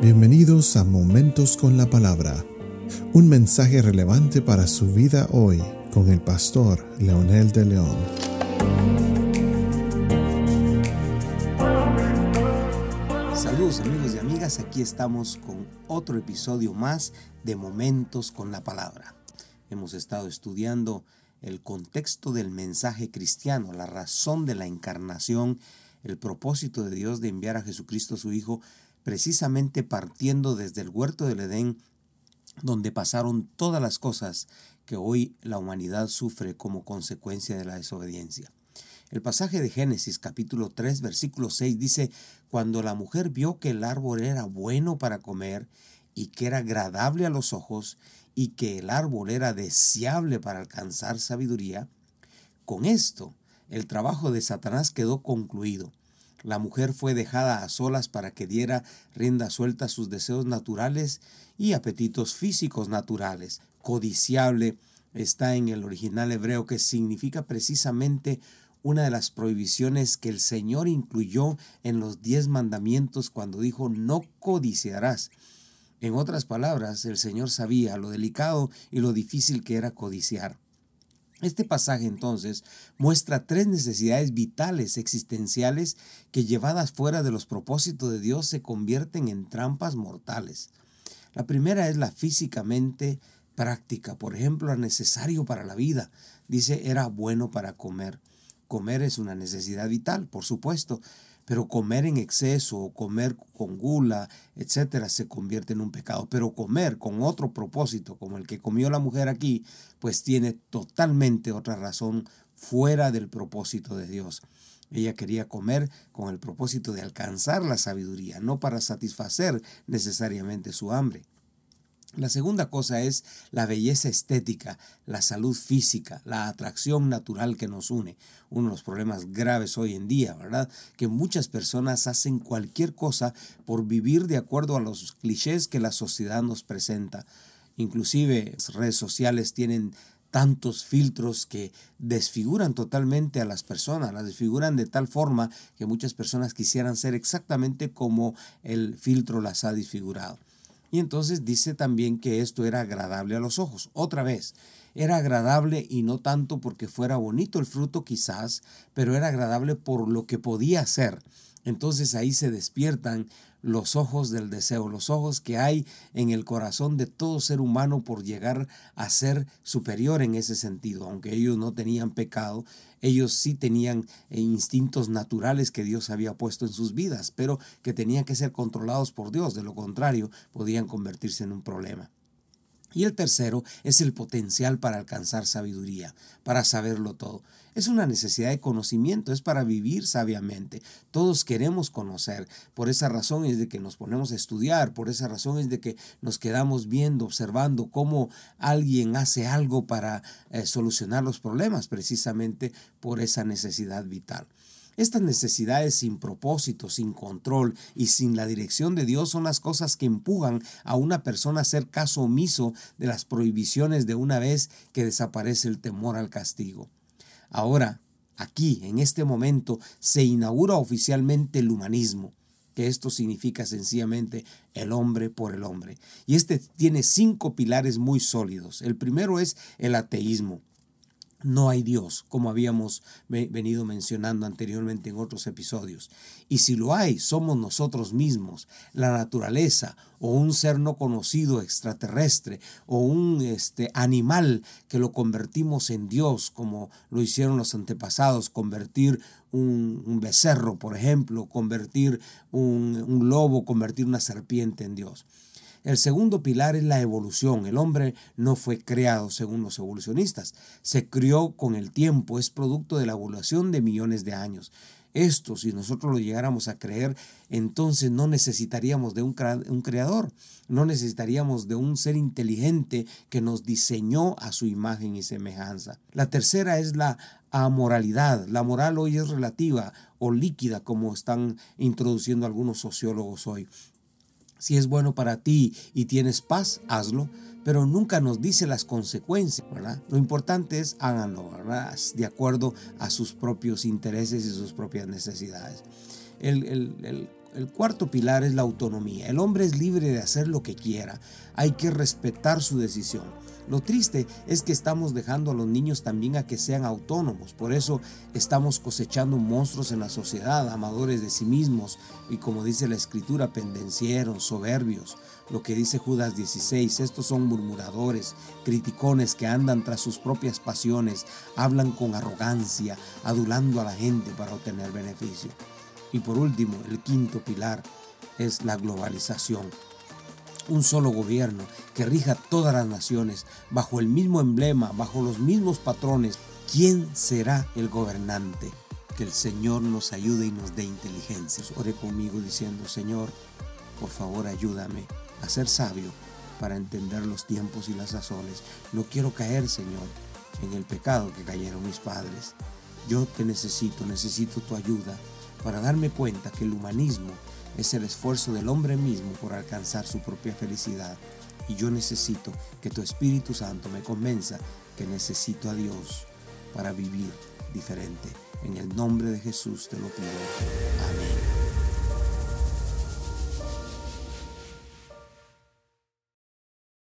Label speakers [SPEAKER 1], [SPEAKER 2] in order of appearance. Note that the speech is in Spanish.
[SPEAKER 1] Bienvenidos a Momentos con la Palabra, un mensaje relevante para su vida hoy con el pastor Leonel de León.
[SPEAKER 2] Saludos amigos y amigas, aquí estamos con otro episodio más de Momentos con la Palabra. Hemos estado estudiando el contexto del mensaje cristiano, la razón de la encarnación, el propósito de Dios de enviar a Jesucristo su Hijo precisamente partiendo desde el huerto del Edén, donde pasaron todas las cosas que hoy la humanidad sufre como consecuencia de la desobediencia. El pasaje de Génesis capítulo 3 versículo 6 dice, cuando la mujer vio que el árbol era bueno para comer y que era agradable a los ojos y que el árbol era deseable para alcanzar sabiduría, con esto el trabajo de Satanás quedó concluido la mujer fue dejada a solas para que diera rienda suelta a sus deseos naturales y apetitos físicos naturales. Codiciable está en el original hebreo que significa precisamente una de las prohibiciones que el Señor incluyó en los diez mandamientos cuando dijo no codiciarás. En otras palabras, el Señor sabía lo delicado y lo difícil que era codiciar. Este pasaje entonces muestra tres necesidades vitales existenciales que llevadas fuera de los propósitos de Dios se convierten en trampas mortales. La primera es la físicamente práctica, por ejemplo, necesario para la vida. Dice, era bueno para comer. Comer es una necesidad vital, por supuesto, pero comer en exceso o comer con gula, etcétera, se convierte en un pecado. Pero comer con otro propósito, como el que comió la mujer aquí, pues tiene totalmente otra razón fuera del propósito de Dios. Ella quería comer con el propósito de alcanzar la sabiduría, no para satisfacer necesariamente su hambre. La segunda cosa es la belleza estética, la salud física, la atracción natural que nos une. Uno de los problemas graves hoy en día, ¿verdad? Que muchas personas hacen cualquier cosa por vivir de acuerdo a los clichés que la sociedad nos presenta. Inclusive las redes sociales tienen tantos filtros que desfiguran totalmente a las personas, las desfiguran de tal forma que muchas personas quisieran ser exactamente como el filtro las ha desfigurado. Y entonces dice también que esto era agradable a los ojos. Otra vez, era agradable y no tanto porque fuera bonito el fruto quizás, pero era agradable por lo que podía ser. Entonces ahí se despiertan los ojos del deseo, los ojos que hay en el corazón de todo ser humano por llegar a ser superior en ese sentido. Aunque ellos no tenían pecado, ellos sí tenían eh, instintos naturales que Dios había puesto en sus vidas, pero que tenían que ser controlados por Dios. De lo contrario, podían convertirse en un problema. Y el tercero es el potencial para alcanzar sabiduría, para saberlo todo. Es una necesidad de conocimiento, es para vivir sabiamente. Todos queremos conocer. Por esa razón es de que nos ponemos a estudiar, por esa razón es de que nos quedamos viendo, observando cómo alguien hace algo para eh, solucionar los problemas, precisamente por esa necesidad vital. Estas necesidades sin propósito, sin control y sin la dirección de Dios son las cosas que empujan a una persona a hacer caso omiso de las prohibiciones de una vez que desaparece el temor al castigo. Ahora, aquí, en este momento, se inaugura oficialmente el humanismo que esto significa sencillamente el hombre por el hombre. Y este tiene cinco pilares muy sólidos. El primero es el ateísmo no hay Dios, como habíamos venido mencionando anteriormente en otros episodios. Y si lo hay, somos nosotros mismos, la naturaleza o un ser no conocido extraterrestre o un este, animal que lo convertimos en Dios, como lo hicieron los antepasados, convertir un, becerro, por ejemplo, convertir un, un lobo, convertir una serpiente en Dios. El segundo pilar es la evolución. El hombre no fue creado según los evolucionistas. Se crió con el tiempo, es producto de la evolución de millones de años. Esto, si nosotros lo llegáramos a creer, entonces no necesitaríamos de un, creador, no necesitaríamos de un ser inteligente que nos diseñó a su imagen y semejanza. La tercera es la amoralidad. La moral hoy es relativa o líquida, como están introduciendo algunos sociólogos hoy. Si es bueno para ti y tienes paz, hazlo, pero nunca nos dice las consecuencias, ¿verdad? Lo importante es háganlo, ¿verdad? De acuerdo a sus propios intereses y sus propias necesidades. el, el cuarto pilar es la autonomía. El hombre es libre de hacer lo que quiera. Hay que respetar su decisión. Lo triste es que estamos dejando a los niños también a que sean autónomos. Por eso estamos cosechando monstruos en la sociedad, amadores de sí mismos y como dice la escritura, pendencieros, soberbios. Lo que dice Judas 16, estos son murmuradores, criticones que andan tras sus propias pasiones, hablan con arrogancia, adulando a la gente para obtener beneficio. Y por último, el quinto pilar es la globalización un solo gobierno que rija todas las naciones bajo el mismo emblema, bajo los mismos patrones. ¿Quién será el gobernante? Que el Señor nos ayude y nos dé inteligencia. Ore conmigo diciendo, Señor, por favor ayúdame a ser sabio para entender los tiempos y las sazones. No quiero caer, Señor, en el pecado que cayeron mis padres. Yo te necesito, necesito tu ayuda para darme cuenta que el humanismo es el esfuerzo del hombre mismo por alcanzar su propia felicidad. Y yo necesito que tu Espíritu Santo me convenza que necesito a Dios para vivir diferente. En el nombre de Jesús te lo pido. Amén.